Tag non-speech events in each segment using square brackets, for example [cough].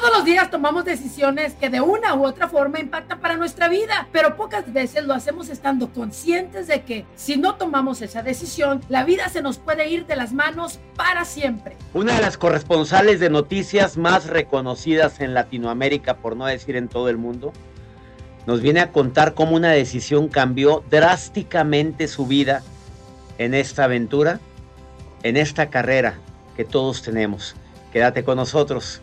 Todos los días tomamos decisiones que de una u otra forma impactan para nuestra vida, pero pocas veces lo hacemos estando conscientes de que si no tomamos esa decisión, la vida se nos puede ir de las manos para siempre. Una de las corresponsales de noticias más reconocidas en Latinoamérica, por no decir en todo el mundo, nos viene a contar cómo una decisión cambió drásticamente su vida en esta aventura, en esta carrera que todos tenemos. Quédate con nosotros.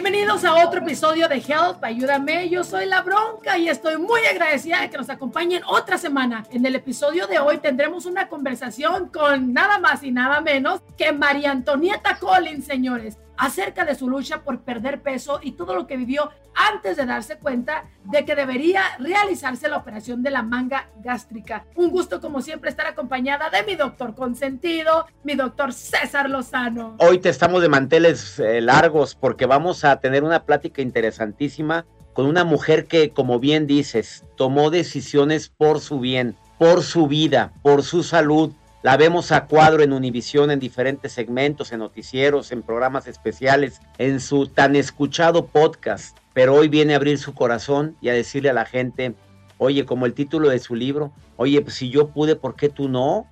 Bienvenidos a otro episodio de Help, ayúdame, yo soy La Bronca y estoy muy agradecida de que nos acompañen otra semana. En el episodio de hoy tendremos una conversación con nada más y nada menos que María Antonieta Collins, señores acerca de su lucha por perder peso y todo lo que vivió antes de darse cuenta de que debería realizarse la operación de la manga gástrica. Un gusto como siempre estar acompañada de mi doctor consentido, mi doctor César Lozano. Hoy te estamos de manteles eh, largos porque vamos a tener una plática interesantísima con una mujer que, como bien dices, tomó decisiones por su bien, por su vida, por su salud, la vemos a cuadro en Univisión en diferentes segmentos, en noticieros, en programas especiales, en su tan escuchado podcast. Pero hoy viene a abrir su corazón y a decirle a la gente, oye, como el título de su libro, oye, pues si yo pude, ¿por qué tú no?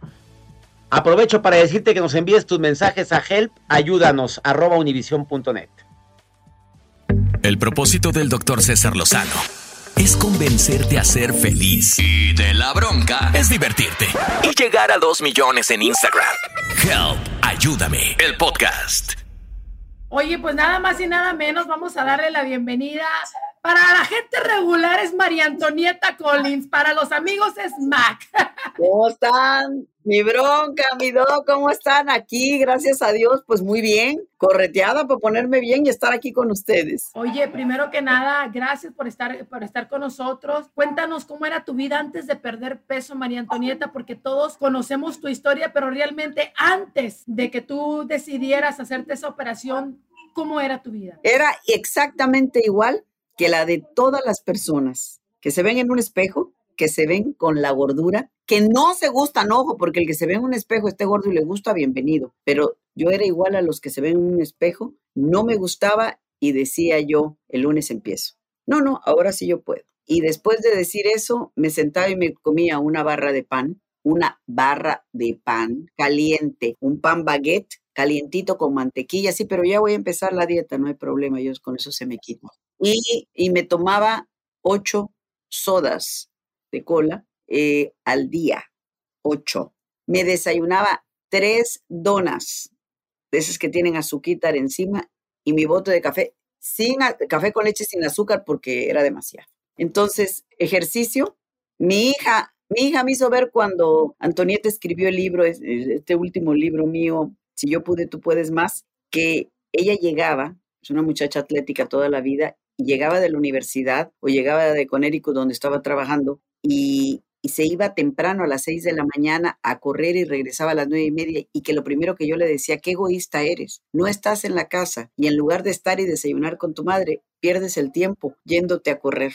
Aprovecho para decirte que nos envíes tus mensajes a help, ayúdanos, arroba univision.net. El propósito del doctor César Lozano es convencerte a ser feliz. Y de la bronca es divertirte y llegar a dos millones en Instagram. Help, ayúdame, el podcast. Oye, pues nada más y nada menos, vamos a darle la bienvenida. Para la gente regular es María Antonieta Collins, para los amigos es Mac. ¿Cómo están? Mi bronca, mi do, ¿cómo están aquí? Gracias a Dios, pues muy bien, correteada por ponerme bien y estar aquí con ustedes. Oye, primero que nada, gracias por estar, por estar con nosotros. Cuéntanos cómo era tu vida antes de perder peso, María Antonieta, porque todos conocemos tu historia, pero realmente antes de que tú decidieras hacerte esa operación, ¿cómo era tu vida? Era exactamente igual que la de todas las personas que se ven en un espejo, que se ven con la gordura, que no se gustan, ojo, porque el que se ve en un espejo esté gordo y le gusta, bienvenido. Pero yo era igual a los que se ven en un espejo, no me gustaba y decía yo, el lunes empiezo. No, no, ahora sí yo puedo. Y después de decir eso, me sentaba y me comía una barra de pan, una barra de pan caliente, un pan baguette calientito con mantequilla, sí, pero ya voy a empezar la dieta, no hay problema, yo con eso se me quita. Y, y me tomaba ocho sodas de cola eh, al día, ocho. Me desayunaba tres donas, de esas que tienen azúcar encima, y mi bote de café, sin café con leche sin azúcar porque era demasiado. Entonces, ejercicio. Mi hija, mi hija me hizo ver cuando Antonieta escribió el libro, este último libro mío, Si yo pude, tú puedes más, que ella llegaba, es una muchacha atlética toda la vida, llegaba de la universidad o llegaba de Conérico donde estaba trabajando y, se iba temprano a las seis de la mañana a correr y regresaba a las nueve y media y que lo primero que yo le decía, qué egoísta eres, no estás en la casa y en lugar de estar y desayunar con tu madre, pierdes el tiempo yéndote a correr.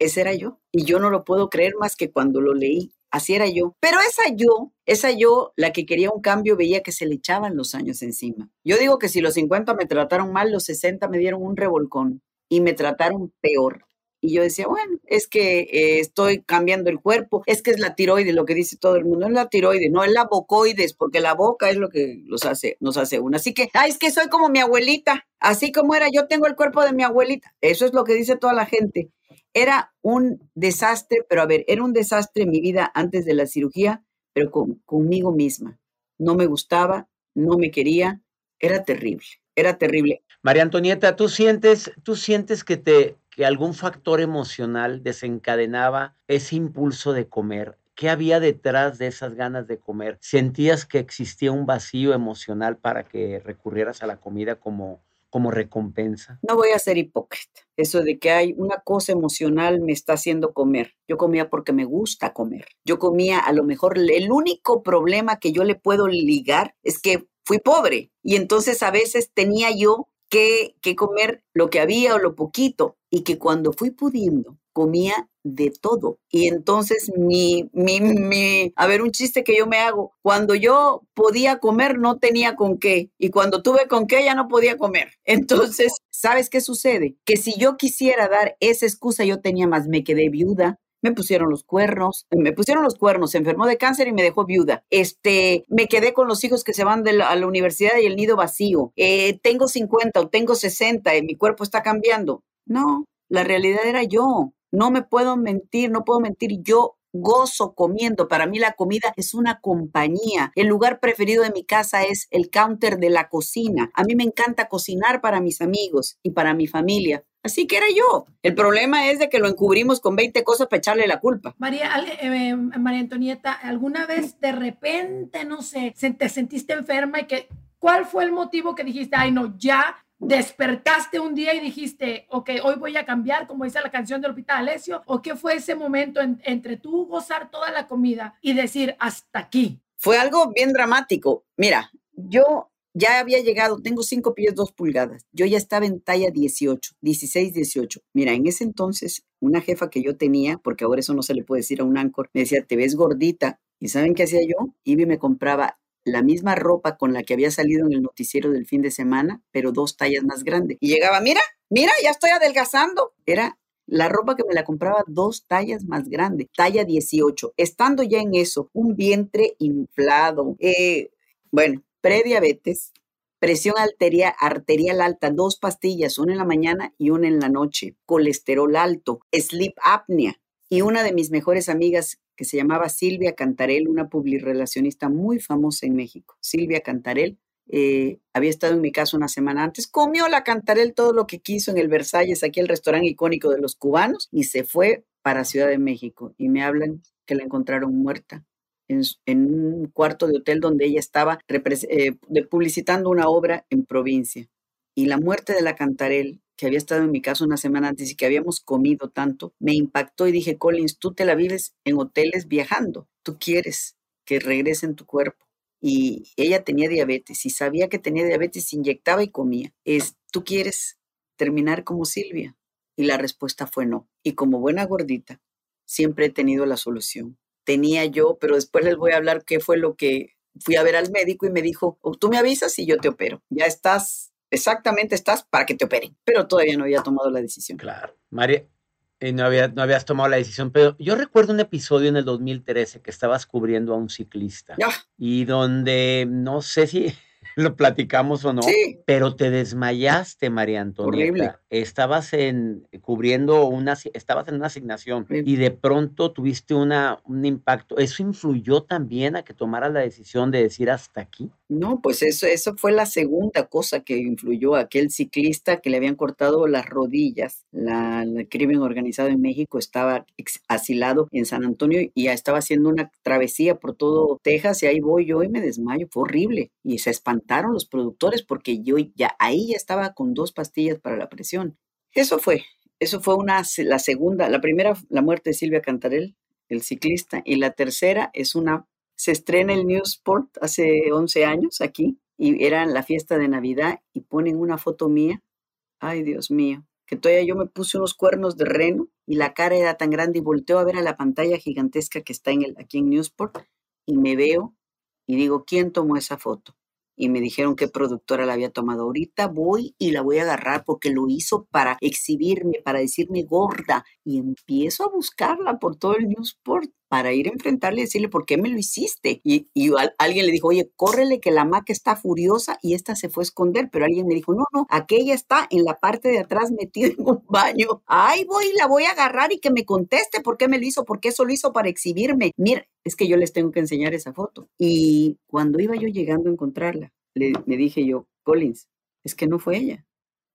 Ese era yo y yo no lo puedo creer más que cuando lo leí Así era yo. Pero esa yo, esa yo, la que quería un cambio, veía que se le echaban los años encima. Yo digo que si los 50 me trataron mal, los 60 me dieron un revolcón y me trataron peor. Y yo decía, bueno, es que eh, estoy cambiando el cuerpo, es que es la tiroides, lo que dice todo el mundo, es la tiroides, no es la bocoides, porque la boca es lo que los hace, nos hace uno. Así que, ay, es que soy como mi abuelita, así como era, yo tengo el cuerpo de mi abuelita. Eso es lo que dice toda la gente. Era un desastre, pero a ver, era un desastre en mi vida antes de la cirugía, pero conmigo misma. No me gustaba, no me quería, era terrible, era terrible. María Antonieta, ¿tú sientes, tú sientes que te que algún factor emocional desencadenaba ese impulso de comer. ¿Qué había detrás de esas ganas de comer? ¿Sentías que existía un vacío emocional para que recurrieras a la comida como, como recompensa? No voy a ser hipócrita. Eso de que hay una cosa emocional me está haciendo comer. Yo comía porque me gusta comer. Yo comía a lo mejor el único problema que yo le puedo ligar es que fui pobre y entonces a veces tenía yo que, que comer lo que había o lo poquito y que cuando fui pudiendo comía de todo. Y entonces mi, mi, mi, a ver, un chiste que yo me hago, cuando yo podía comer no tenía con qué y cuando tuve con qué ya no podía comer. [laughs] Entonces, ¿sabes qué sucede? Que si yo quisiera dar esa excusa, yo tenía más, me quedé viuda, me pusieron los cuernos, me pusieron los cuernos, se enfermó de cáncer y me dejó viuda. Este, me quedé con los hijos que se van de la, a la universidad y el nido vacío. Eh, tengo 50 o tengo 60 y mi cuerpo está cambiando. No, la realidad era yo. No me puedo mentir, no puedo mentir. Yo gozo comiendo. Para mí la comida es una compañía. El lugar preferido de mi casa es el counter de la cocina. A mí me encanta cocinar para mis amigos y para mi familia. Así que era yo. El problema es de que lo encubrimos con 20 cosas para echarle la culpa. María, eh, María Antonieta, ¿alguna vez de repente, no sé, te sentiste enferma y que, cuál fue el motivo que dijiste, ay, no, ya despertaste un día y dijiste, ok, hoy voy a cambiar, como dice la canción del Hospital Alessio, o qué fue ese momento entre tú gozar toda la comida y decir, hasta aquí? Fue algo bien dramático. Mira, yo ya había llegado, tengo 5 pies 2 pulgadas, yo ya estaba en talla 18, 16, 18. Mira, en ese entonces, una jefa que yo tenía, porque ahora eso no se le puede decir a un ancor, me decía, te ves gordita. ¿Y saben qué hacía yo? Iba y me compraba la misma ropa con la que había salido en el noticiero del fin de semana, pero dos tallas más grande. Y llegaba, mira, mira, ya estoy adelgazando. Era la ropa que me la compraba dos tallas más grande, talla 18. Estando ya en eso, un vientre inflado, eh, bueno, prediabetes, presión arterial, arterial alta, dos pastillas, una en la mañana y una en la noche, colesterol alto, sleep apnea. Y una de mis mejores amigas que se llamaba Silvia Cantarel, una publirelacionista muy famosa en México. Silvia Cantarel eh, había estado en mi casa una semana antes, comió la Cantarel todo lo que quiso en el Versalles, aquí el restaurante icónico de los cubanos, y se fue para Ciudad de México. Y me hablan que la encontraron muerta en, un cuarto de hotel donde ella estaba eh, publicitando una obra en provincia. Y la muerte de la Cantarel que había estado en mi casa una semana antes y que habíamos comido tanto, me impactó y dije, Collins, tú te la vives en hoteles viajando, tú quieres que regrese en tu cuerpo. Y ella tenía diabetes y sabía que tenía diabetes, inyectaba y comía. Es, ¿tú quieres terminar como Silvia? Y la respuesta fue no. Y como buena gordita, siempre he tenido la solución. Tenía yo, pero después les voy a hablar qué fue lo que fui a ver al médico y me dijo, tú me avisas y yo te opero. Ya estás exactamente estás para que te operen, pero todavía no había tomado la decisión. Claro. María, eh, no, había, no habías tomado la decisión, pero yo recuerdo un episodio en el 2013 que estabas cubriendo a un ciclista y donde no sé si lo platicamos o no, pero te desmayaste, María Antonieta. Horrible. Estabas en cubriendo una, estabas en una asignación y de pronto tuviste una, un impacto. ¿Eso influyó también a que tomaras la decisión de decir hasta aquí? No, pues eso, eso fue la segunda cosa que influyó. Aquel ciclista que le habían cortado las rodillas. La, el crimen organizado en México estaba asilado en San Antonio y ya estaba haciendo una travesía por todo Texas y ahí voy yo y me desmayo. Fue horrible. Y se los productores porque yo ya ahí ya estaba con dos pastillas para la presión. Eso fue. Eso fue una, la segunda. La primera, la muerte de Silvia Cantarel, el ciclista. Y la tercera es una se estrena el Newsport hace 11 años aquí y era la fiesta de Navidad y ponen una foto mía. Ay, Dios mío. que todavía yo me puse unos cuernos de reno y la cara era tan grande y volteo a ver a la pantalla gigantesca que está en el, aquí en Newsport y me veo y digo, ¿quién tomó esa foto? Y me dijeron qué productora la había tomado. Ahorita voy y la voy a agarrar porque lo hizo para exhibirme, para decirme gorda. Y empiezo a buscarla por todo el Newsport para ir a enfrentarle y decirle, ¿por qué me lo hiciste? Y, alguien le dijo, oye, córrele que la maca está furiosa y esta se fue a esconder, pero alguien me dijo, no, no, aquella está en la parte de atrás metida en un baño. Ay, voy, la voy a agarrar y que me conteste por qué me lo hizo, porque eso lo hizo para exhibirme. Mira, es que yo les tengo que enseñar esa foto. Y cuando iba yo llegando a encontrarla, le, dije yo, Collins, es que no fue ella,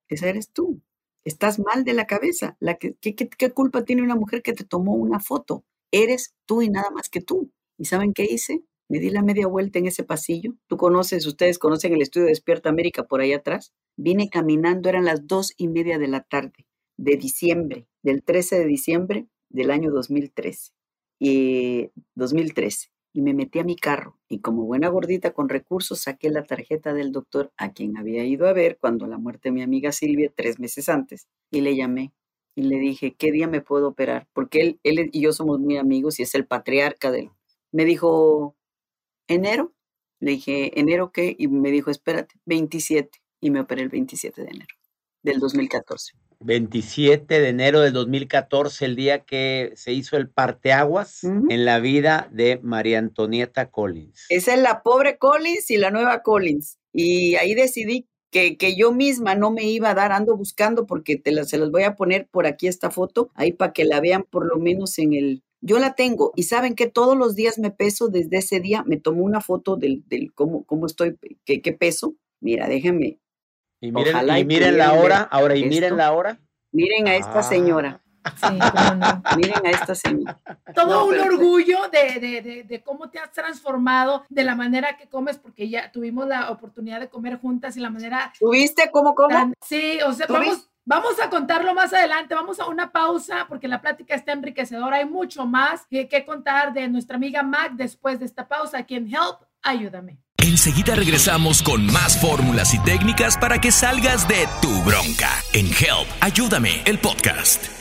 esa eres tú. Estás mal de la cabeza. La que, ¿qué, qué culpa tiene una mujer que te tomó una foto? Eres tú y nada más que tú. ¿Y saben qué hice? Me di la media vuelta en ese pasillo. Tú conoces, ustedes conocen el estudio de Despierta América por ahí atrás. Vine caminando, eran las dos y media de la tarde de diciembre, del 13 de diciembre del año 2013. Y 2013. Y me metí a mi carro y como buena gordita con recursos saqué la tarjeta del doctor a quien había ido a ver cuando la muerte de mi amiga Silvia tres meses antes y le llamé y le dije, ¿qué día me puedo operar? Porque él, él y yo somos muy amigos y es el patriarca de él. Me dijo, ¿enero? Le dije, ¿enero qué? Y me dijo, espérate, 27. Y me operé el 27 de enero del 2014. 27 de enero del 2014, el día que se hizo el parteaguas en la vida de María Antonieta Collins. Esa es la pobre Collins y la nueva Collins. Y ahí decidí que, que, yo misma no me iba a dar, ando buscando porque te la, se las voy a poner por aquí esta foto, ahí para que la vean por lo menos en el... Yo la tengo y saben que todos los días me peso desde ese día, me tomo una foto del, del cómo, cómo estoy, qué, qué peso. Mira, déjenme. Y miren, y miren la hora, ahora, y miren la hora. Miren a esta señora. Sí, no. [laughs] Miren a esta señora. Todo un orgullo de, de, de, cómo te has transformado, de la manera que comes, porque ya tuvimos la oportunidad de comer juntas y la manera. ¿Tuviste cómo como? sí, o sea, vamos, vamos a contarlo más adelante. Vamos a una pausa porque la plática está enriquecedora. Hay mucho más que, que contar de nuestra amiga Mac después de esta pausa aquí en Help. Ayúdame. Enseguida regresamos con más fórmulas y técnicas para que salgas de tu bronca en Help. Ayúdame, el podcast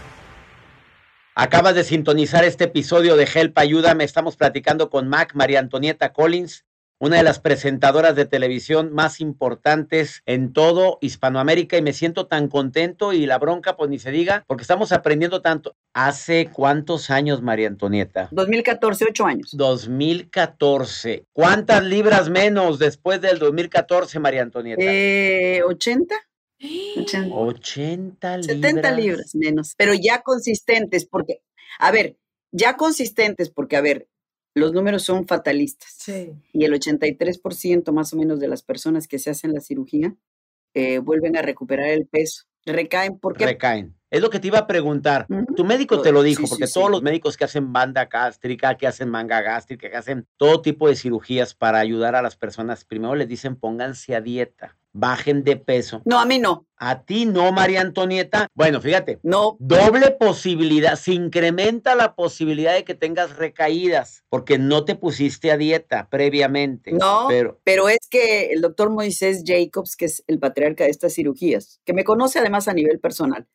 Acabas de sintonizar este episodio de Help Ayúdame. Estamos platicando con Mac María Antonieta Collins, una de las presentadoras de televisión más importantes en todo Hispanoamérica y me siento tan contento y la bronca pues ni se diga porque estamos aprendiendo tanto. ¿Hace cuántos años, María Antonieta? 2014, ocho años. 2014. ¿Cuántas libras menos después del 2014, María Antonieta? Eh, 80. 80, libras. 70 libras menos, pero ya consistentes, porque, a ver, ya consistentes, porque, a ver, los números son fatalistas. Sí. Y el 83% más o menos de las personas que se hacen la cirugía eh, vuelven a recuperar el peso. Recaen porque... Recaen. Es lo que te iba a preguntar. Tu médico te lo dijo, porque todos los médicos que hacen banda gástrica, que hacen manga gástrica, que hacen todo tipo de cirugías para ayudar a las personas, primero les dicen pónganse a dieta bajen de peso. No, a mí no. A ti no, María Antonieta. Bueno, fíjate. No. Doble posibilidad. Se incrementa la posibilidad de que tengas recaídas porque no te pusiste a dieta previamente. No, pero, pero es que el doctor Moisés Jacobs, que es el patriarca de estas cirugías, que me conoce además a nivel personal,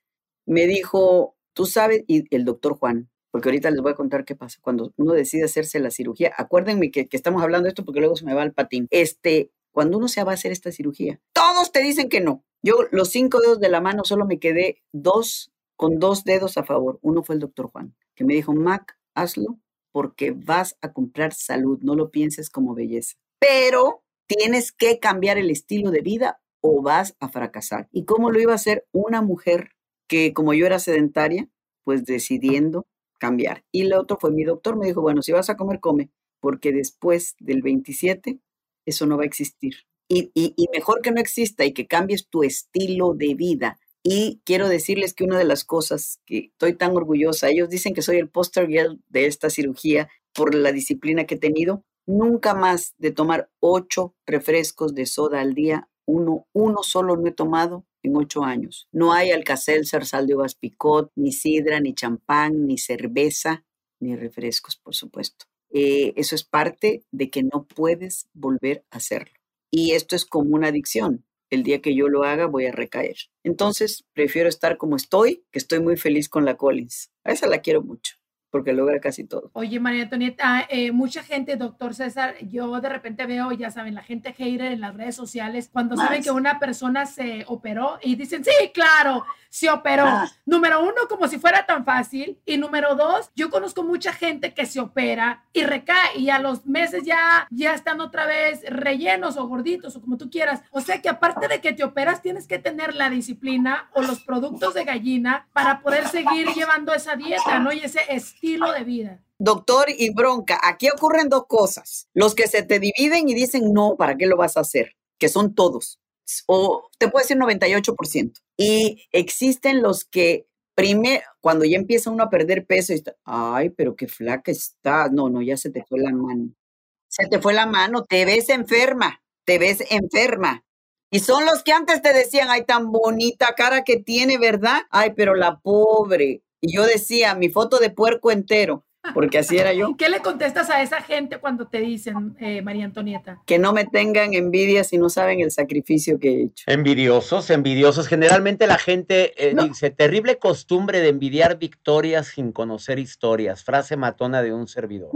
me dijo, tú sabes, y el doctor Juan, porque ahorita les voy a contar qué pasa cuando uno decide hacerse la cirugía. Acuérdenme que, que estamos hablando de esto porque luego se me va el patín. Este, cuando uno se va a hacer esta cirugía, todos te dicen que no. Yo los cinco dedos de la mano solo me quedé dos con dos dedos a favor. Uno fue el doctor Juan, que me dijo, Mac, hazlo porque vas a comprar salud, no lo pienses como belleza. Pero tienes que cambiar el estilo de vida o vas a fracasar. ¿Y cómo lo iba a hacer una mujer que como yo era sedentaria, pues decidiendo cambiar? Y el otro fue mi doctor, me dijo, bueno, si vas a comer, come, porque después del 27 eso no va a existir. Y, mejor que no exista y que cambies tu estilo de vida y quiero decirles que una de las cosas que estoy tan orgullosa, ellos dicen que soy el poster girl de esta cirugía por la disciplina que he tenido, nunca más de tomar ocho refrescos de soda al día, uno, uno solo no he tomado en ocho años. No hay alcacelser, sal de uvas picot, ni sidra, ni champán, ni cerveza, ni refrescos, por supuesto. Eh, eso es parte de que no puedes volver a hacerlo. Y esto es como una adicción el día que yo lo haga voy a recaer. Entonces, prefiero estar como estoy, que estoy muy feliz con la Collins. A esa la quiero mucho porque logra casi todo. Oye, María Antonieta, eh, mucha gente, doctor César, yo de repente veo, ya saben, la gente hater en las redes sociales, cuando saben que una persona se operó y dicen, sí, claro, se operó. Número uno, como si fuera tan fácil. Y número dos, yo conozco mucha gente que se opera y recae y a los meses ya, ya están otra vez rellenos o gorditos o como tú quieras. O sea que aparte de que te operas, tienes que tener la disciplina o los productos de gallina para poder seguir llevando esa dieta, ¿no? Y ese estilo Doctor y bronca, aquí ocurren dos cosas. Los que se te dividen y dicen, no, ¿para qué lo vas a hacer? Que son todos. O te puedo decir 98%. Y existen los que primero, cuando ya empieza uno a perder peso, ay, pero qué flaca está. No, no, ya se te fue la mano. Se te fue la mano, te ves enferma, te ves enferma. Y son los que antes te decían, ay, tan bonita cara que tiene, ¿verdad? Ay, pero la pobre. Y yo decía, mi foto de puerco entero, porque así era yo. [laughs] ¿Qué le contestas a esa gente cuando te dicen, eh, María Antonieta? Que no me tengan envidia si no saben el sacrificio que he hecho. Envidiosos, envidiosos. Generalmente la gente eh, dice, terrible costumbre de envidiar victorias sin conocer historias. Frase matona de un servidor.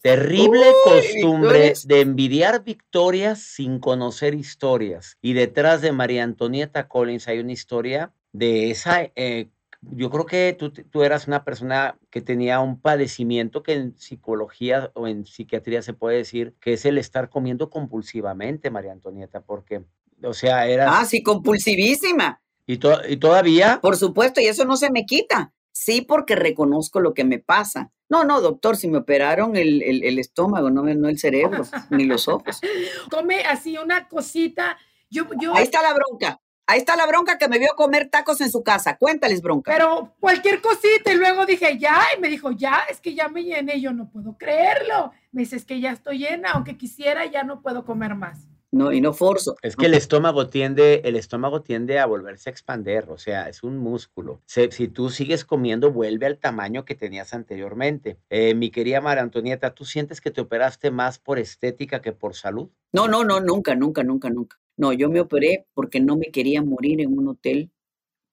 Terrible costumbre de envidiar victorias sin conocer historias. Y detrás de María Antonieta Collins hay una historia de esa eh, yo creo que tú, tú, eras una persona que tenía un padecimiento que en psicología o en psiquiatría se puede decir que es el estar comiendo compulsivamente, María Antonieta, porque, o sea, era... Ah, sí, compulsivísima. ¿Y, ¿Y todavía? Por supuesto, y eso no se me quita. Sí, porque reconozco lo que me pasa. No, no, doctor, si me operaron el, el, estómago, no, no el cerebro, ni los ojos. [laughs] Come así una cosita. Yo, yo... Ahí está la bronca. Ahí está la bronca que me vio comer tacos en su casa. Cuéntales, bronca. Pero cualquier cosita y luego dije, ya, y me dijo, ya, es que ya me llené, yo no puedo creerlo. Me dice, es que ya estoy llena, aunque quisiera, ya no puedo comer más. No, y no forzo. Es que el estómago tiende, el estómago tiende a volverse a expander, o sea, es un músculo. Si, tú sigues comiendo, vuelve al tamaño que tenías anteriormente. Eh, mi querida María Antonieta, ¿tú sientes que te operaste más por estética que por salud? No, no, no, nunca, nunca, nunca, nunca. No, yo me operé porque no me quería morir en un hotel,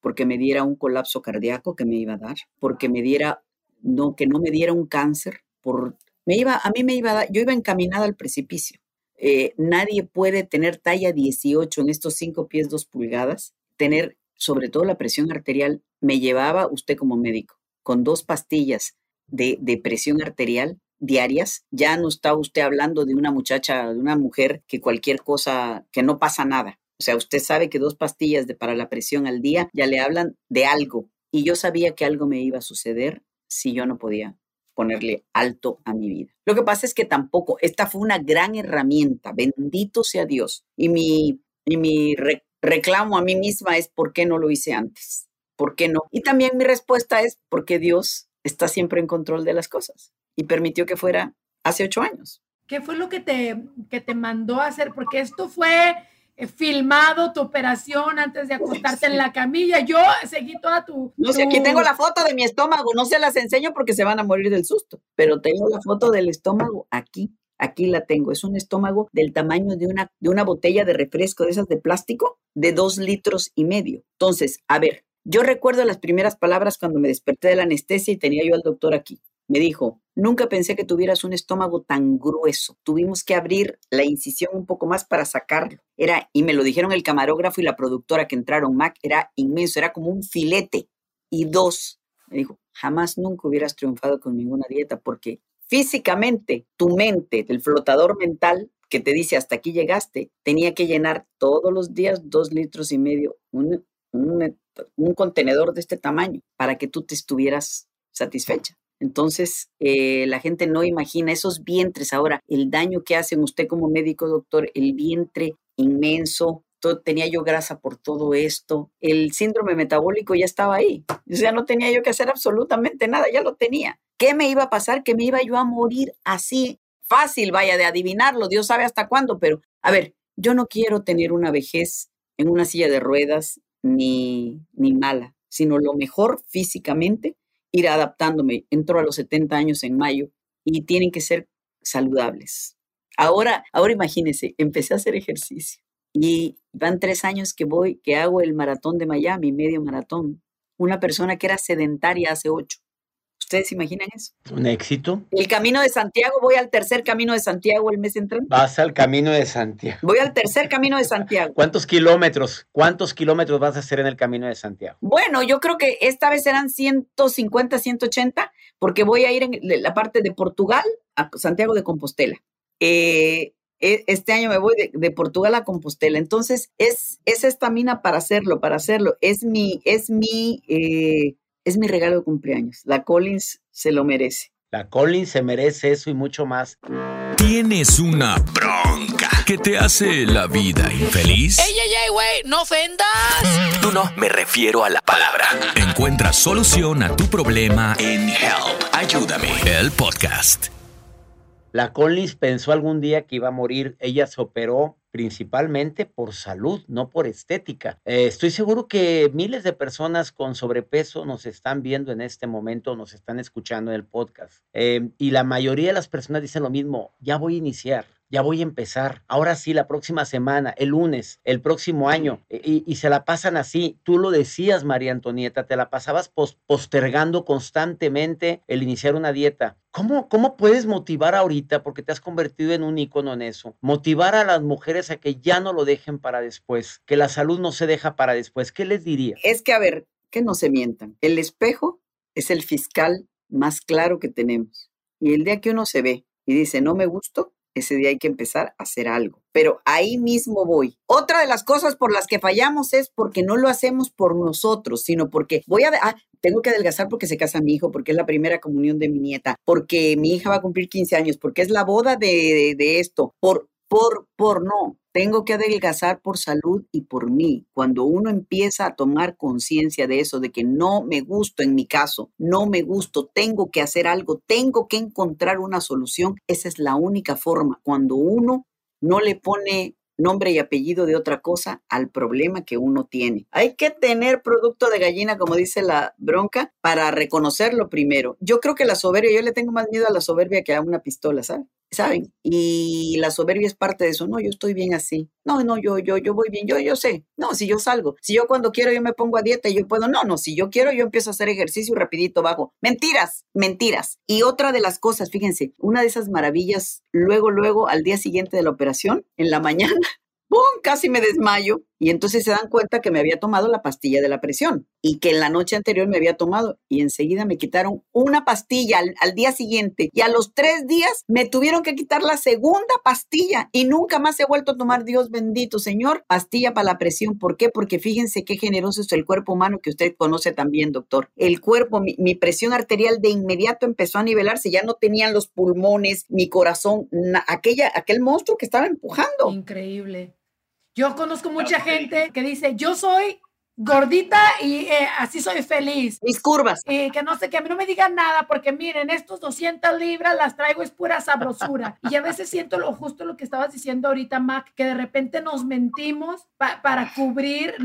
porque me diera un colapso cardíaco que me iba a dar, porque me diera, no, que no me diera un cáncer, por, me iba, a mí me iba a dar, yo iba encaminada al precipicio. Eh, nadie puede tener talla 18 en estos 5 pies 2 pulgadas, tener sobre todo la presión arterial. Me llevaba usted como médico con dos pastillas de, de presión arterial diarias, ya no está usted hablando de una muchacha, de una mujer que cualquier cosa, que no pasa nada. O sea, usted sabe que dos pastillas de, para la presión al día ya le hablan de algo. Y yo sabía que algo me iba a suceder si yo no podía ponerle alto a mi vida. Lo que pasa es que tampoco, esta fue una gran herramienta, bendito sea Dios. Y mi, y mi reclamo a mí misma es, ¿por qué no lo hice antes? ¿Por qué no? Y también mi respuesta es, porque Dios está siempre en control de las cosas y permitió que fuera hace ocho años. ¿Qué fue lo que te, que te mandó a hacer? Porque esto fue eh, filmado tu operación antes de acostarte en la camilla. Yo seguí toda tu... No sé, aquí tengo la foto de mi estómago, no se las enseño porque se van a morir del susto, pero tengo la foto del estómago aquí. Aquí la tengo. Es un estómago del tamaño de una, de una botella de refresco de esas de plástico de dos litros y medio. Entonces, a ver, yo recuerdo las primeras palabras cuando me desperté de la anestesia y tenía yo al doctor aquí me dijo, nunca pensé que tuvieras un estómago tan grueso. Tuvimos que abrir la incisión un poco más para sacarlo. Era, y me lo dijeron el camarógrafo y la productora que entraron, Mac, era inmenso, era como un filete. Y dos, me dijo, jamás nunca hubieras triunfado con ninguna dieta porque físicamente tu mente, el flotador mental que te dice hasta aquí llegaste, tenía que llenar todos los días dos litros y medio, un, un contenedor de este tamaño para que tú te estuvieras satisfecha. Entonces, eh, la gente no imagina esos vientres ahora, el daño que hacen usted como médico doctor, el vientre inmenso, tenía yo grasa por todo esto, el síndrome metabólico ya estaba ahí, o sea, no tenía yo que hacer absolutamente nada, ya lo tenía. ¿Qué me iba a pasar? Que me iba yo a morir así, fácil, vaya, de adivinarlo, Dios sabe hasta cuándo, pero a ver, yo no quiero tener una vejez en una silla de ruedas ni, ni mala, sino lo mejor físicamente ir adaptándome. Entro a los 70 años en mayo y tienen que ser saludables. Ahora, ahora imagínense, empecé a hacer ejercicio y van tres años que voy, que hago el maratón de Miami, medio maratón. Una persona que era sedentaria hace ocho. ¿Ustedes imaginan eso? Un éxito. El camino de Santiago, voy al tercer camino de Santiago el mes entrante. Vas al camino de Santiago. Voy al tercer camino de Santiago. ¿Cuántos kilómetros? ¿Cuántos kilómetros vas a hacer en el camino de Santiago? Bueno, yo creo que esta vez serán 150, 180, porque voy a ir en la parte de Portugal a Santiago de Compostela. Eh, e, este año me voy de, Portugal a Compostela. Entonces, es, es esta mina para hacerlo, para hacerlo. Es mi, es mi eh, es mi regalo de cumpleaños. La Collins se lo merece. La Collins se merece eso y mucho más. ¿Tienes una bronca que te hace la vida infeliz? ¡Ey, ey, ey, güey! ¡No ofendas! No, no, me refiero a la palabra. Encuentra solución a tu problema en Help. Ayúdame. El podcast. La Collins pensó algún día que iba a morir. Ella se operó principalmente por salud, no por estética. Eh, estoy seguro que miles de personas con sobrepeso nos están viendo en este momento, nos están escuchando en el podcast. Eh, y la mayoría de las personas dicen lo mismo, ya voy a iniciar ya voy a empezar. Ahora sí, la próxima semana, el lunes, el próximo año. E, y, se la pasan así. Tú lo decías, María Antonieta, te la pasabas postergando constantemente el iniciar una dieta. ¿Cómo, ¿Cómo puedes motivar ahorita, porque te has convertido en un ícono en eso, motivar a las mujeres a que ya no lo dejen para después, que la salud no se deja para después? ¿Qué les diría? Es que, a ver, que no se mientan. El espejo es el fiscal más claro que tenemos. Y el día que uno se ve y dice, no me gusto, ese día hay que empezar a hacer algo. Pero ahí mismo voy. Otra de las cosas por las que fallamos es porque no lo hacemos por nosotros, sino porque voy a... Ah, tengo que adelgazar porque se casa mi hijo, porque es la primera comunión de mi nieta, porque mi hija va a cumplir 15 años, porque es la boda de, de esto, por, por, por no. Tengo que adelgazar por salud y por mí. Cuando uno empieza a tomar conciencia de eso, de que no me gusto en mi caso, no me gusto, tengo que hacer algo, tengo que encontrar una solución, esa es la única forma. Cuando uno no le pone nombre y apellido de otra cosa al problema que uno tiene. Hay que tener producto de gallina, como dice la bronca, para reconocerlo primero. Yo creo que la soberbia, yo le tengo más miedo a la soberbia que a una pistola, ¿sabes? ¿Saben? Y la soberbia es parte de eso. No, yo estoy bien así. No, no, yo, yo, yo voy bien. Yo, yo sé. No, si yo salgo. Si yo cuando quiero yo me pongo a dieta y yo puedo. No, no, si yo quiero yo empiezo a hacer ejercicio y rapidito bajo. Mentiras, mentiras. Y otra de las cosas, fíjense, una de esas maravillas, luego, luego, al día siguiente de la operación, en la mañana, [laughs] ¡pum! Casi me desmayo. Y entonces se dan cuenta que me había tomado la pastilla de la presión y que en la noche anterior me había tomado y enseguida me quitaron una pastilla al, día siguiente y a los tres días me tuvieron que quitar la segunda pastilla y nunca más he vuelto a tomar, Dios bendito, Señor, pastilla para la presión. ¿Por qué? Porque fíjense qué generoso es el cuerpo humano que usted conoce también, doctor. El cuerpo, mi, presión arterial de inmediato empezó a nivelarse, ya no tenían los pulmones, mi corazón, aquella, aquel monstruo que estaba empujando. Increíble. Yo conozco mucha gente que dice, yo soy gordita y eh, así soy feliz. Mis curvas. Y que no sé, que a mí no me digan nada porque miren, estos 200 libras las traigo es pura sabrosura. [laughs] y a veces siento lo justo lo que estabas diciendo ahorita, Mac, que de repente nos mentimos para cubrir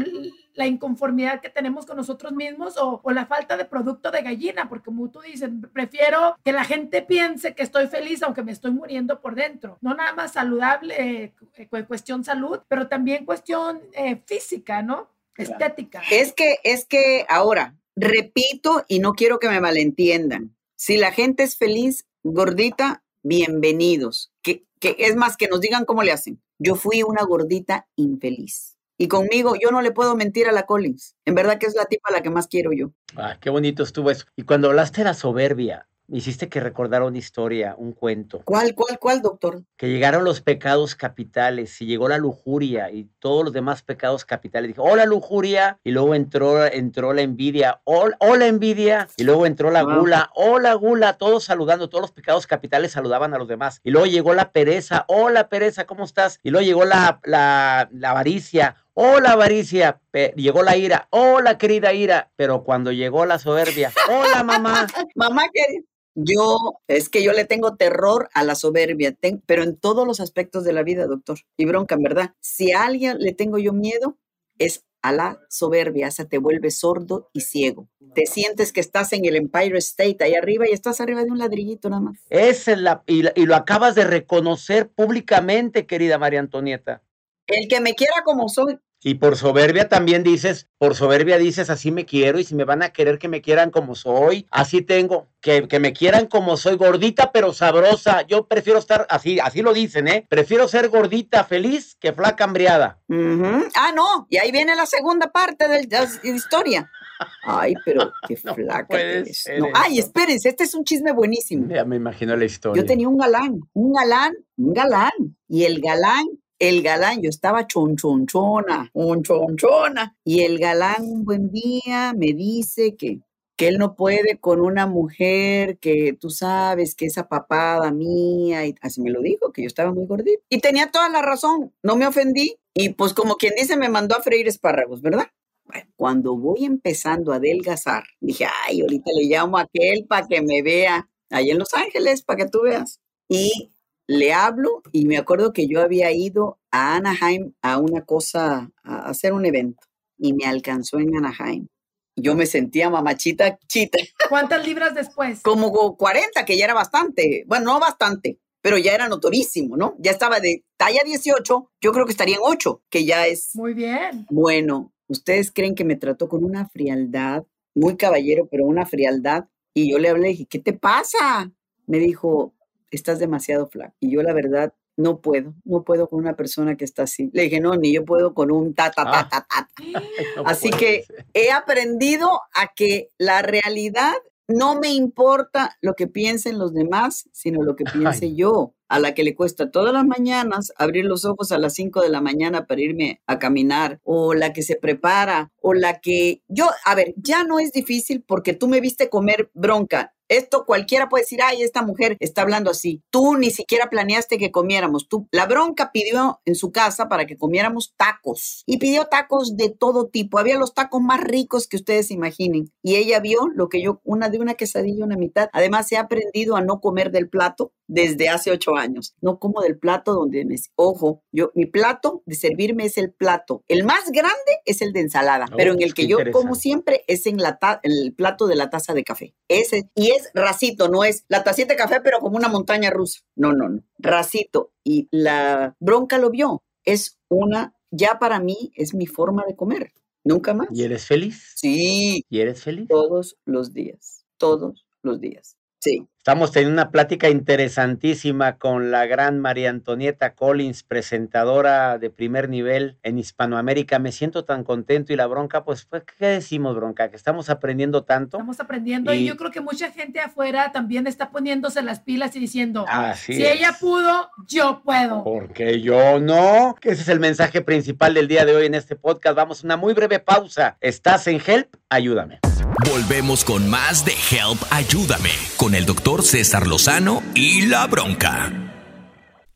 la inconformidad que tenemos con nosotros mismos o, la falta de producto de gallina, porque como tú dices, prefiero que la gente piense que estoy feliz aunque me estoy muriendo por dentro. No nada más saludable, eh, cuestión salud, pero también cuestión eh, física, ¿no? Estética. Es que, es que ahora, repito y no quiero que me malentiendan. Si la gente es feliz, gordita, bienvenidos. Que, que es más, que nos digan cómo le hacen. Yo fui una gordita infeliz. Y conmigo, yo no le puedo mentir a la Collins. En verdad que es la tipa a la que más quiero yo. Ah, qué bonito estuvo eso. Y cuando hablaste de la soberbia, hiciste que recordara una historia, un cuento. ¿Cuál, cuál, cuál, doctor? Que llegaron los pecados capitales y llegó la lujuria y todos los demás pecados capitales. Dijo, hola lujuria. Y luego entró, entró la envidia, hola, hola envidia. Y luego entró la gula, hola gula. Todos saludando, todos los pecados capitales saludaban a los demás. Y luego llegó la pereza, hola pereza, ¿cómo estás? Y luego llegó la, la, la avaricia, Hola, avaricia. Llegó la ira. Hola, querida ira. Pero cuando llegó la soberbia. Hola, mamá. [laughs] Mamá, que yo, es que yo le tengo terror a la soberbia, ten- pero en todos los aspectos de la vida, doctor. Y bronca, en verdad. Si a alguien le tengo yo miedo, es a la soberbia. Esa te vuelve sordo y ciego. Te sientes que estás en el Empire State ahí arriba y estás arriba de un ladrillito nada más. Esa es la, y, la- y lo acabas de reconocer públicamente, querida María Antonieta. El que me quiera como soy. Y por soberbia también dices, por soberbia dices, así me quiero y si me van a querer que me quieran como soy, así tengo, que, que me quieran como soy, gordita pero sabrosa. Yo prefiero estar así, así lo dicen, ¿eh? Prefiero ser gordita feliz que flaca hambriada. Ah, no. Y ahí viene la segunda parte de la historia. Ay, pero [laughs] qué No flaca eres. No, Ay, espérense, este es un chisme buenísimo. Ya me imagino la historia. Yo tenía un galán, un galán, un galán. Y el galán, el galán, yo estaba chonchonchona, chonchonchona. Y el galán un buen día me dice que, que él no puede con una mujer que tú sabes que esa papada mía. Y así me lo dijo, que yo estaba muy gordita. Y tenía toda la razón, no me ofendí. Y pues como quien dice, me mandó a freír espárragos, ¿verdad? Bueno, cuando voy empezando a adelgazar, dije, ay, ahorita le llamo a aquel para que me vea ahí en Los Ángeles, para que tú veas. Y le hablo y me acuerdo que yo había ido a Anaheim a una cosa, a hacer un evento y me alcanzó en Anaheim. Yo me sentía mamachita chita, ¿Cuántas libras después? como 40, que ya era bastante, bueno, no bastante, pero ya era notorísimo, ¿no? Ya estaba de talla 18, yo creo que estaría en 8, que ya es Muy bien. bueno, ustedes creen que me trató con una frialdad, muy caballero, pero una frialdad. Y yo le hablé y dije, ¿qué te pasa? Me dijo, estás demasiado flaco. Y yo la verdad no puedo, no puedo con una persona que está así. Le dije, no, ni yo puedo con un ta, ta, ta, Ah. ta, ta. [laughs] No Así que ser. he aprendido a que la realidad no me importa lo que piensen los demás, sino lo que piense Ay. yo. A la que le cuesta todas las mañanas abrir los ojos a las 5 de la mañana para irme a caminar, o la que se prepara, o la que yo, a ver, ya no es difícil porque tú me viste comer bronca. Esto cualquiera puede decir, ay, esta mujer está hablando así. Tú ni siquiera planeaste que comiéramos. Tú, la bronca pidió en su casa para que comiéramos tacos y pidió tacos de todo tipo. Había los tacos más ricos que ustedes imaginen. Y ella vio lo que yo, una de una quesadilla, una mitad. Además, he aprendido a no comer del plato desde hace ocho años. No como del plato donde me, ojo, yo, mi plato de servirme es el plato. El más grande es el de ensalada, Oh, pero en el que yo como siempre es en la ta- el plato de la taza de café. Ese, y es racito, no es la tacita de café, pero como una montaña rusa. No, no, no. Racito. Y la bronca lo vio. Es una, ya para mí, es mi forma de comer. Nunca más. ¿Y eres feliz? Sí, ¿Y eres feliz? todos los días. Todos los días. Sí. Estamos teniendo una plática interesantísima con la gran María Antonieta Collins, presentadora de primer nivel en Hispanoamérica. Me siento tan contento y la bronca, pues, pues, ¿qué decimos, bronca? Que estamos aprendiendo tanto. Estamos aprendiendo y, Y- yo creo que mucha gente afuera también está poniéndose las pilas y diciendo, Así si es. ella pudo, yo puedo. Porque yo no. Que ese es el mensaje principal del día de hoy en este podcast. Vamos a una muy breve pausa. ¿Estás en Help? Ayúdame. Volvemos con más de Help Ayúdame con el doctor César Lozano y la bronca.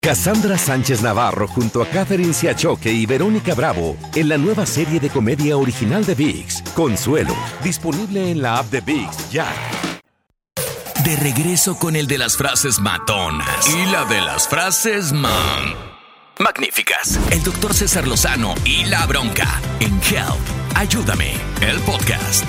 Cassandra Sánchez Navarro junto a Catherine Siachoque y Verónica Bravo en la nueva serie de comedia original de VIX, Consuelo, disponible en la app de VIX ya. De regreso con el de las frases matonas y la de las frases man. Magníficas. El doctor César Lozano y la bronca en Help. Ayúdame, el podcast.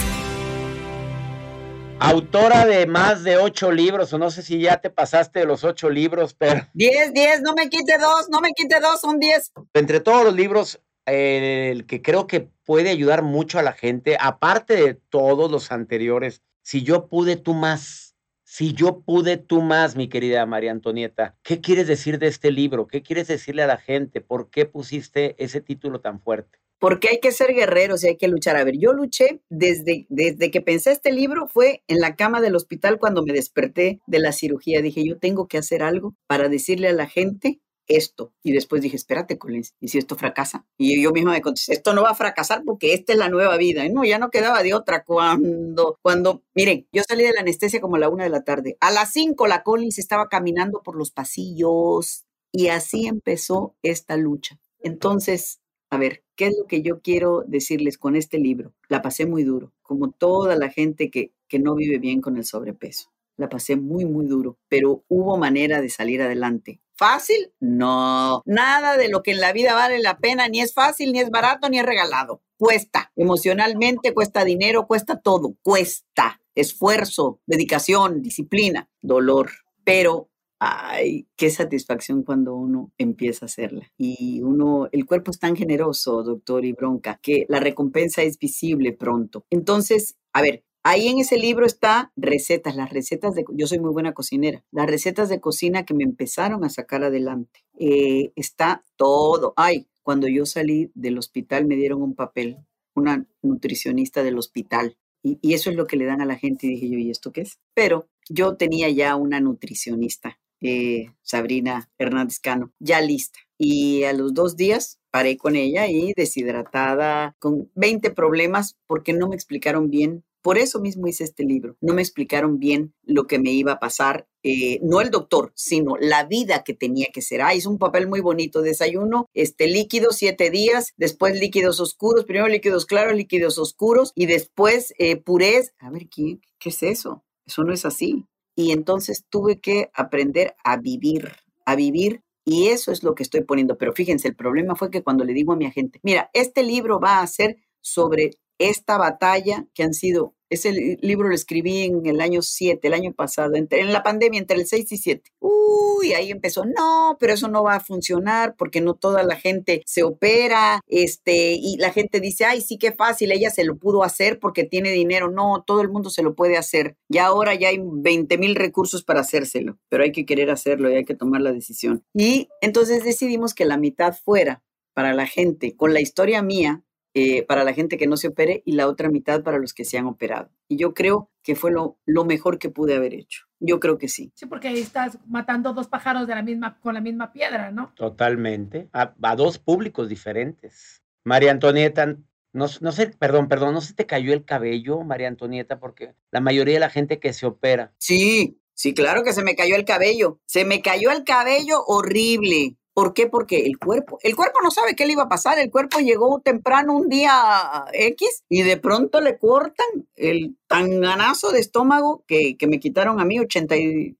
Autora de más de ocho libros, o no sé si ya te pasaste de los ocho libros, pero... Diez, diez, no me quite dos, no me quite dos, son diez. Entre todos los libros, el que creo que puede ayudar mucho a la gente, aparte de todos los anteriores, si yo pude, tú más. Si yo pude, tú más, mi querida María Antonieta. ¿Qué quieres decir de este libro? ¿Qué quieres decirle a la gente? ¿Por qué pusiste ese título tan fuerte? Porque hay que ser guerreros y hay que luchar. A ver, yo luché desde, desde que pensé este libro, fue en la cama del hospital cuando me desperté de la cirugía. Dije, yo tengo que hacer algo para decirle a la gente esto. Y después dije, espérate, Collins, ¿y si esto fracasa? Y yo misma me contesté, esto no va a fracasar porque esta es la nueva vida. Y no, ya no quedaba de otra. Cuando, cuando, miren, yo salí de la anestesia como a la una de la tarde. A las cinco la Collins estaba caminando por los pasillos y así empezó esta lucha. Entonces, a ver, ¿qué es lo que yo quiero decirles con este libro? La pasé muy duro, como toda la gente que, que no vive bien con el sobrepeso. La pasé muy, muy duro, pero hubo manera de salir adelante. ¿Fácil? No. Nada de lo que en la vida vale la pena, ni es fácil, ni es barato, ni es regalado. Cuesta. Emocionalmente cuesta dinero, cuesta todo. Cuesta. Esfuerzo, dedicación, disciplina, dolor. Pero ay, qué satisfacción cuando uno empieza a hacerla. Y uno, el cuerpo es tan generoso, doctor y bronca, que la recompensa es visible pronto. Entonces, a ver, Ahí en ese libro está recetas, las recetas de, yo soy muy buena cocinera, las recetas de cocina que me empezaron a sacar adelante. Eh, está todo. Ay, cuando yo salí del hospital me dieron un papel, una nutricionista del hospital. Y, y eso es lo que le dan a la gente. Y dije yo, ¿y esto qué es? Pero yo tenía ya una nutricionista eh, Sabrina Hernández Cano, ya lista. Y a los dos días paré con ella y deshidratada, con 20 problemas, porque no me explicaron bien. Por eso mismo hice este libro. No me explicaron bien lo que me iba a pasar, eh, no el doctor, sino la vida que tenía que ser. Ah, hizo un papel muy bonito. Desayuno, este líquido, siete días, después líquidos oscuros, primero líquidos claros, líquidos oscuros y después eh, purés. A ver, ¿qué, ¿qué es eso? Eso no es así y entonces tuve que aprender a vivir, a vivir y eso es lo que estoy poniendo. Pero fíjense, el problema fue que cuando le digo a mi agente, mira, este libro va a ser sobre esta batalla que han sido ese libro lo escribí en el año 7, el año pasado, entre, en la pandemia, entre el 6 y 7. Uy, ahí empezó, no, pero eso no va a funcionar porque no toda la gente se opera, este, y la gente dice, ay, sí, qué fácil, ella se lo pudo hacer porque tiene dinero. No, todo el mundo se lo puede hacer. Ya ahora ya hay 20 mil recursos para hacérselo, pero hay que querer hacerlo y hay que tomar la decisión. Y entonces decidimos que la mitad fuera para la gente, con la historia mía, eh, para la gente que no se opere y la otra mitad para los que se han operado. Y yo creo que fue lo, lo mejor que pude haber hecho. Yo creo que sí. Sí, porque ahí estás matando dos pájaros de la misma, con la misma piedra, ¿no? Totalmente. A, dos públicos diferentes. María Antonieta, no, no sé, perdón, perdón, ¿no se te cayó el cabello, María Antonieta? Porque la mayoría de la gente que se opera. Sí, sí, claro que se me cayó el cabello. Se me cayó el cabello horrible. ¿Por qué? Porque el cuerpo, el cuerpo no sabe qué le iba a pasar. El cuerpo llegó temprano un día X y de pronto le cortan el tanganazo de estómago que, me quitaron a mí 80,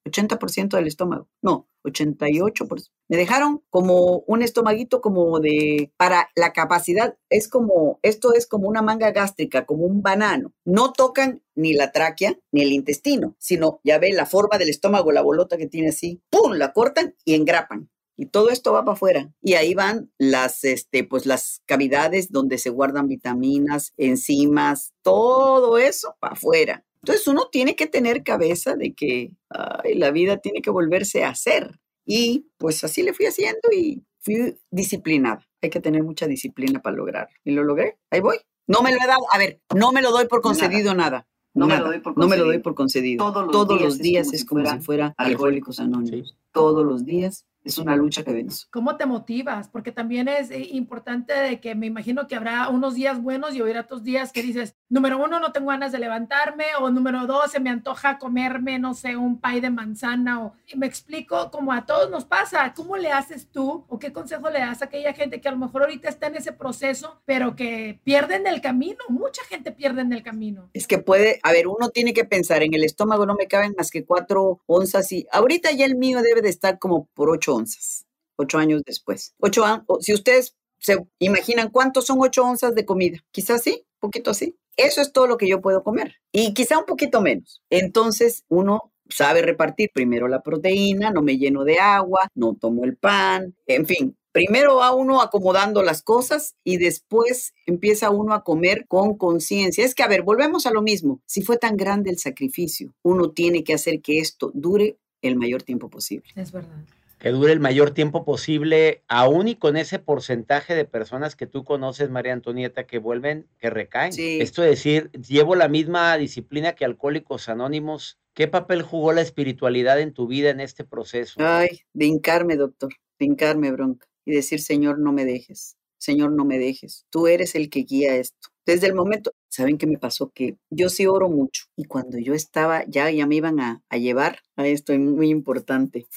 80% del estómago. No, 88%. Me dejaron como un estomaguito como de, para la capacidad, es como, esto es como una manga gástrica, como un banano. No tocan ni la tráquea ni el intestino, sino ya ve la forma del estómago, la bolota que tiene así, ¡pum! La cortan y engrapan y todo esto va para afuera. Y ahí van las, este, pues las cavidades donde se guardan vitaminas, enzimas, todo eso para afuera. Entonces uno tiene que tener cabeza de que la vida tiene que volverse a hacer. Y pues así le fui haciendo y fui disciplinada. Hay que tener mucha disciplina para lograrlo. Y lo logré. Ahí voy. No me lo he dado, a ver, no me lo doy por concedido nada. No, me lo doy por. No me lo doy por concedido. Todos los, días, es como, si fuera, alcohólicos anónimos. Todos los días es una lucha que venzo. ¿Cómo te motivas? Porque también es eh, importante de que me imagino que habrá unos días buenos y habrá otros días que dices, número uno, no tengo ganas de levantarme, o número dos, se me antoja comerme, no sé, un pay de manzana, o me explico, como a todos nos pasa, ¿cómo le haces tú o qué consejo le das a aquella gente que a lo mejor ahorita está en ese proceso, pero que pierden el camino? Mucha gente pierde en el camino. Es que puede, a ver, uno tiene que pensar, en el estómago no me caben más que cuatro onzas y ahorita ya el mío debe de estar como por ocho onzas, ocho años después. Ocho si ustedes se imaginan cuántos son ocho onzas de comida, quizás sí, un poquito así. Eso es todo lo que yo puedo comer y quizá un poquito menos. Entonces uno sabe repartir primero la proteína, no me lleno de agua, no tomo el pan, en fin. Primero va uno acomodando las cosas y después empieza uno a comer con conciencia. Es que, a ver, volvemos a lo mismo. Si fue tan grande el sacrificio, uno tiene que hacer que esto dure el mayor tiempo posible. Es verdad que dure el mayor tiempo posible, aún y con ese porcentaje de personas que tú conoces, María Antonieta, que vuelven, que recaen. Esto es decir, llevo la misma disciplina que Alcohólicos Anónimos. ¿Qué papel jugó la espiritualidad en tu vida en este proceso? Ay, de hincarme, doctor, de hincarme, bronca, y decir, Señor, no me dejes, Señor, no me dejes. Tú eres el que guía esto. Desde el momento, ¿saben qué me pasó? Que yo sí oro mucho y cuando yo estaba, ya, ya me iban a, a llevar a esto, es muy importante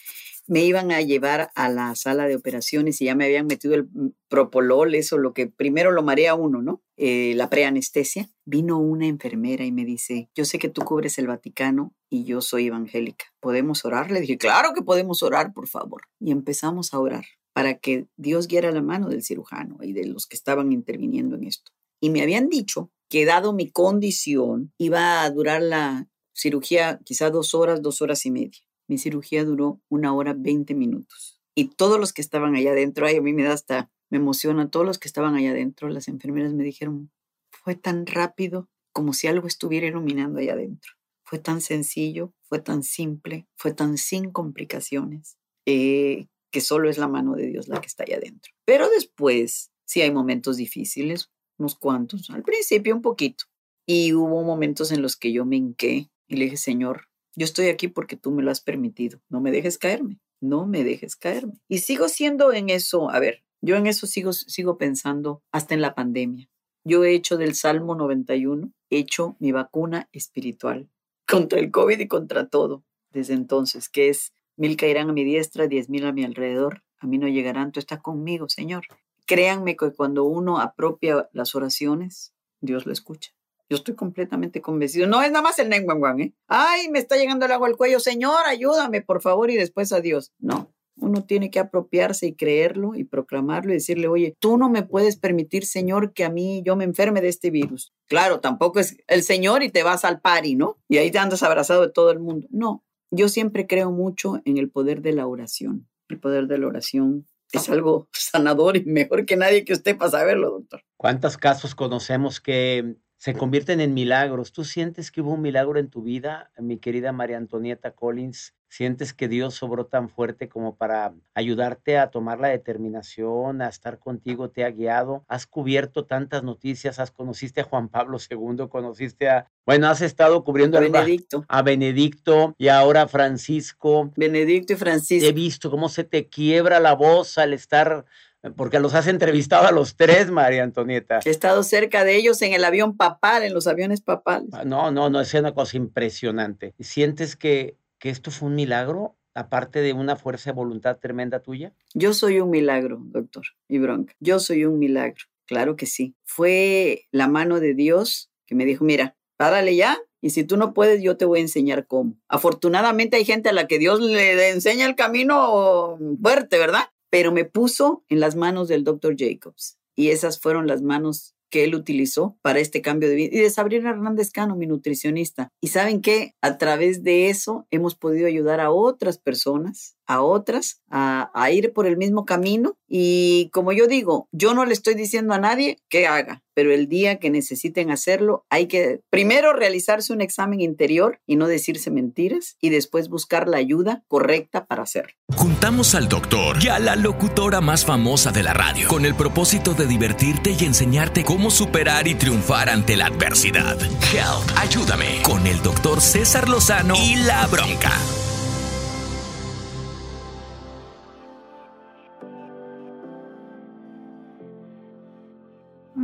me iban a llevar a la sala de operaciones y ya me habían metido el propolol, eso lo que primero lo marea uno, ¿no? Eh, la preanestesia. Vino una enfermera y me dice, yo sé que tú cubres el Vaticano y yo soy evangélica. ¿Podemos orar? Le dije, claro que podemos orar, por favor. Y empezamos a orar para que Dios guiara la mano del cirujano y de los que estaban interviniendo en esto. Y me habían dicho que dado mi condición, iba a durar la cirugía quizá dos horas, dos horas y media. Mi cirugía duró una hora veinte minutos. Y todos los que estaban allá adentro, ay, a mí me da hasta, me emociona, todos los que estaban allá adentro, las enfermeras me dijeron, fue tan rápido como si algo estuviera iluminando allá adentro. Fue tan sencillo, fue tan simple, fue tan sin complicaciones, eh, que solo es la mano de Dios la que está allá adentro. Pero después, sí hay momentos difíciles, unos cuantos, al principio un poquito. Y hubo momentos en los que yo me hinqué y le dije, Señor, yo estoy aquí porque tú me lo has permitido. No me dejes caerme. No me dejes caerme. Y sigo siendo en eso, a ver, yo en eso sigo, sigo pensando hasta en la pandemia. Yo he hecho del Salmo 91, he hecho mi vacuna espiritual [laughs] contra el COVID y contra todo desde entonces, que es mil caerán a mi diestra, diez mil a mi alrededor, a mí no llegarán, tú estás conmigo, Señor. Créanme que cuando uno apropia las oraciones, Dios lo escucha. Yo estoy completamente convencido. No es nada más el 911, ¿eh? Ay, me está llegando el agua al cuello. Señor, ayúdame, por favor, y después adiós. No. Uno tiene que apropiarse y creerlo y proclamarlo y decirle, oye, tú no me puedes permitir, Señor, que a mí yo me enferme de este virus. Claro, tampoco es el Señor y te vas al pari, ¿no? Y ahí te andas abrazado de todo el mundo. No, yo siempre creo mucho en el poder de la oración. El poder de la oración es algo sanador y mejor que nadie que usted para saberlo, doctor. ¿Cuántos casos conocemos que se convierten en milagros. ¿Tú sientes que hubo un milagro en tu vida, mi querida María Antonieta Collins? ¿Sientes que Dios sobró tan fuerte como para ayudarte a tomar la determinación, a estar contigo, te ha guiado? Has cubierto tantas noticias, has conociste a Juan Pablo II, conociste a, bueno, has estado cubriendo a Benedicto. A Benedicto y ahora Francisco. Benedicto y Francisco. He visto cómo se te quiebra la voz al estar porque los has entrevistado a los tres, María Antonieta. He estado cerca de ellos en el avión papal, en los aviones papales. Ah, no, no, no, es una cosa impresionante. ¿Sientes que, que esto fue un milagro, aparte de una fuerza de voluntad tremenda tuya? Yo soy un milagro, doctor y bronca. Yo soy un milagro, claro que sí. Fue la mano de Dios que me dijo, mira, párale ya, y si tú no puedes, yo te voy a enseñar cómo. Afortunadamente hay gente a la que Dios le enseña el camino fuerte, ¿verdad? Pero me puso en las manos del doctor Jacobs. Y esas fueron las manos que él utilizó para este cambio de vida. Y de Sabrina Hernández Cano, mi nutricionista. Y saben que a través de eso hemos podido ayudar a otras personas, a otras, a, ir por el mismo camino. Y como yo digo, yo no le estoy diciendo a nadie que haga, pero el día que necesiten hacerlo, hay que primero realizarse un examen interior y no decirse mentiras y después buscar la ayuda correcta para hacerlo. Juntamos al doctor y a la locutora más famosa de la radio con el propósito de divertirte y enseñarte cómo superar y triunfar ante la adversidad. Help, ayúdame con el doctor César Lozano y la bronca.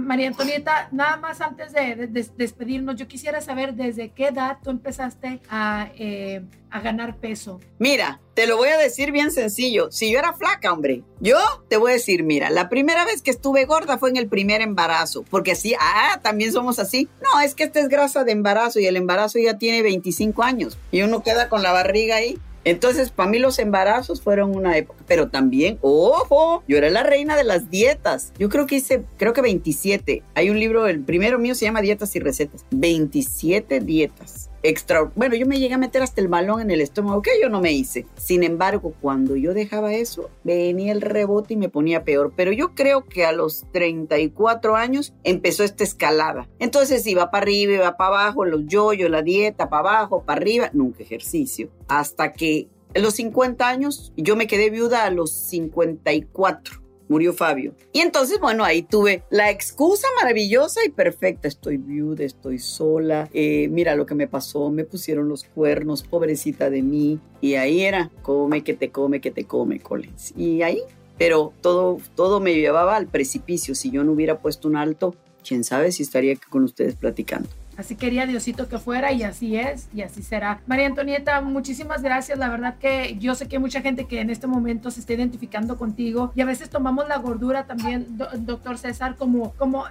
María Antonieta, nada más antes de, despedirnos, yo quisiera saber desde qué edad tú empezaste a, eh, a ganar peso. Mira, te lo voy a decir bien sencillo. Si yo era flaca, hombre, yo te voy a decir, mira, la primera vez que estuve gorda fue en el primer embarazo, porque así, ah, también somos así. No, es que esta es grasa de embarazo y el embarazo ya tiene 25 años y uno queda con la barriga ahí. Entonces, para mí los embarazos fueron una época, pero también, ojo, yo era la reina de las dietas. Yo creo que hice, creo que 27. Hay un libro, el primero mío se llama Dietas y Recetas. 27 dietas extra. Bueno, yo me llegué a meter hasta el balón en el estómago, que yo no me hice. Sin embargo, cuando yo dejaba eso, venía el rebote y me ponía peor. Pero yo creo que a los 34 años empezó esta escalada. Entonces iba para arriba, iba para abajo, los yoyos, la dieta, para abajo, para arriba, nunca ejercicio. Hasta que en los 50 años, yo me quedé viuda a los 54 murió Fabio. Y entonces, bueno, ahí tuve la excusa maravillosa y perfecta. Estoy viuda, estoy sola, eh, mira lo que me pasó, me pusieron los cuernos, pobrecita de mí. Y ahí era, come que te come, que te come, Collins. Y ahí, pero todo, todo me llevaba al precipicio. Si yo no hubiera puesto un alto, quién sabe si estaría con ustedes platicando. Así quería Diosito que fuera y así es y así será. María Antonieta, muchísimas gracias. La verdad que yo sé que hay mucha gente que en este momento se está identificando contigo y a veces tomamos la gordura también, doctor César, como, como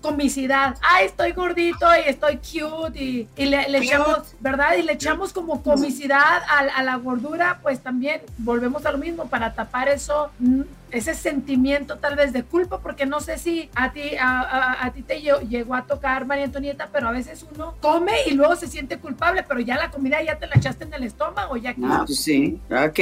comicidad. Ay, estoy gordito y estoy cute y, le, echamos, ¿verdad? Y le echamos como comicidad a, a, la gordura, pues también volvemos a lo mismo para tapar eso ese sentimiento tal vez de culpa, porque no sé si a ti, a, a, ti te llegó a tocar María Antonieta, pero a veces uno come y luego se siente culpable, pero ya la comida ya te la echaste en el estómago, ya que... Ah, pues sí, ok,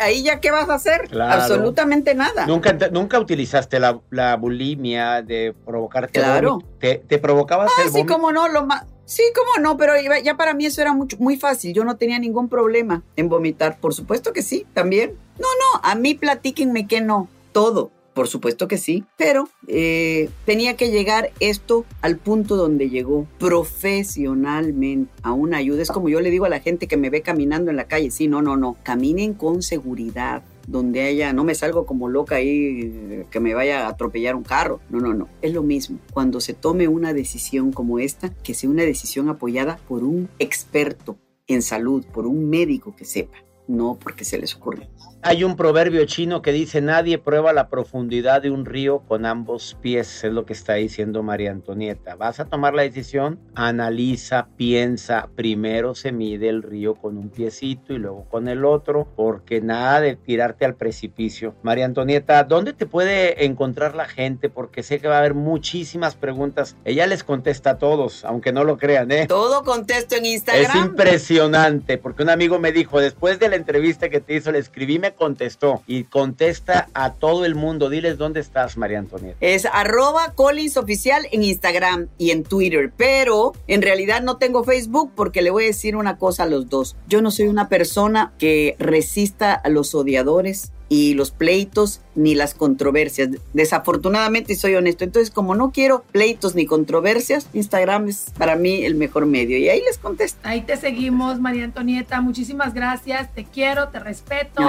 ahí, ya qué vas a hacer, absolutamente nada. Nunca, nunca utilizaste la, la bulimia de provocarte claro. ¿Te, te provocabas ah, sí, como no, lo más... Sí, cómo no, pero ya para mí eso era mucho, muy fácil. Yo no tenía ningún problema en vomitar. Por supuesto que sí, también. No, no, a mí platíquenme que no todo. Por supuesto que sí, pero eh, tenía que llegar esto al punto donde llegó profesionalmente a una ayuda. Es como yo le digo a la gente que me ve caminando en la calle, sí, no, no, no, caminen con seguridad, donde haya, no me salgo como loca ahí que me vaya a atropellar un carro. No, no, no. Es lo mismo. Cuando se tome una decisión como esta, que sea una decisión apoyada por un experto en salud, por un médico que sepa, no porque se les ocurre. Hay un proverbio chino que dice, nadie prueba la profundidad de un río con ambos pies, es lo que está diciendo María Antonieta. Vas a tomar la decisión, analiza, piensa, primero se mide el río con un piecito y luego con el otro, porque nada de tirarte al precipicio. María Antonieta, ¿dónde te puede encontrar la gente? Porque sé que va a haber muchísimas preguntas. Ella les contesta a todos, aunque no lo crean, ¿eh? Todo contesto en Instagram. Es impresionante, porque un amigo me dijo, después de la entrevista que te hizo, le escribí, me contestó y contesta a todo el mundo. Diles dónde estás, María Antonieta. Es arroba en Instagram y en Twitter, pero en realidad no tengo Facebook porque le voy a decir una cosa a los dos. Yo no soy una persona que resista a los odiadores y los pleitos ni las controversias. Desafortunadamente, soy honesto. Entonces, como no quiero pleitos ni controversias, Instagram es para mí el mejor medio. Y ahí les contesto. Ahí te seguimos, María Antonieta. Muchísimas gracias. Te quiero, te respeto.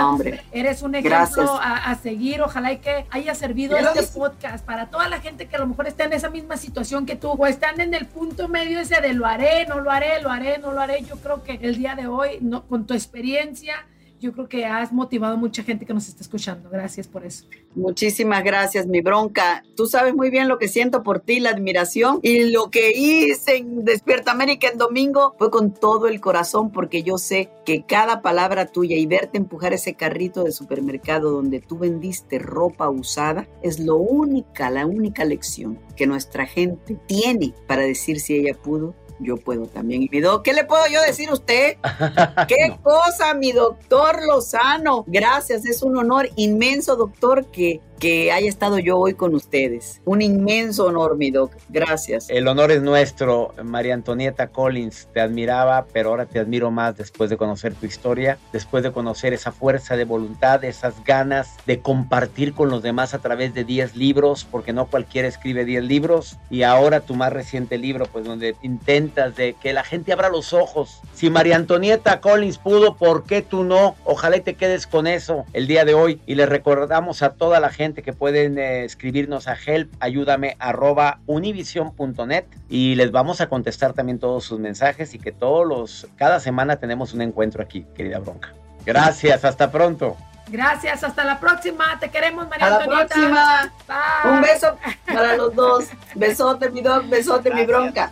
Eres un ejemplo a, seguir. Ojalá y que haya servido este podcast para toda la gente que a lo mejor está en esa misma situación que tú o están en el punto medio ese de lo haré, no lo haré, lo haré, no lo haré. Yo creo que el día de hoy, no, con tu experiencia, yo creo que has motivado mucha gente que nos está escuchando. Gracias por eso. Muchísimas gracias, mi bronca. Tú sabes muy bien lo que siento por ti, la admiración y lo que hice en Despierta América en domingo fue con todo el corazón porque yo sé que cada palabra tuya y verte empujar ese carrito de supermercado donde tú vendiste ropa usada es lo única, la única lección que nuestra gente tiene para decir si ella pudo yo puedo también. Y mi doctor, ¿qué le puedo yo decir a usted? [laughs] ¿Qué cosa, mi doctor Lozano? Gracias, es un honor inmenso, doctor, que que haya estado yo hoy con ustedes. Un inmenso honor, mi doc. Gracias. El honor es nuestro, María Antonieta Collins. Te admiraba, pero ahora te admiro más después de conocer tu historia, después de conocer esa fuerza de voluntad, esas ganas de compartir con los demás a través de 10 libros, porque no cualquiera escribe 10 libros. Y ahora tu más reciente libro, pues donde intentas de que la gente abra los ojos. Si María Antonieta Collins pudo, ¿por qué tú no? Ojalá y te quedes con eso el día de hoy y le recordamos a toda la gente gente que pueden eh, escribirnos a help, ayúdame, arroba univision.net y les vamos a contestar también todos sus mensajes y que todos los, cada semana tenemos un encuentro aquí, querida Bronca. Gracias, hasta pronto. Gracias, hasta la próxima. Te queremos, María Hasta la Antonieta. próxima. Bye. Un beso para los dos. Besote, mi doc, besote, mi bronca.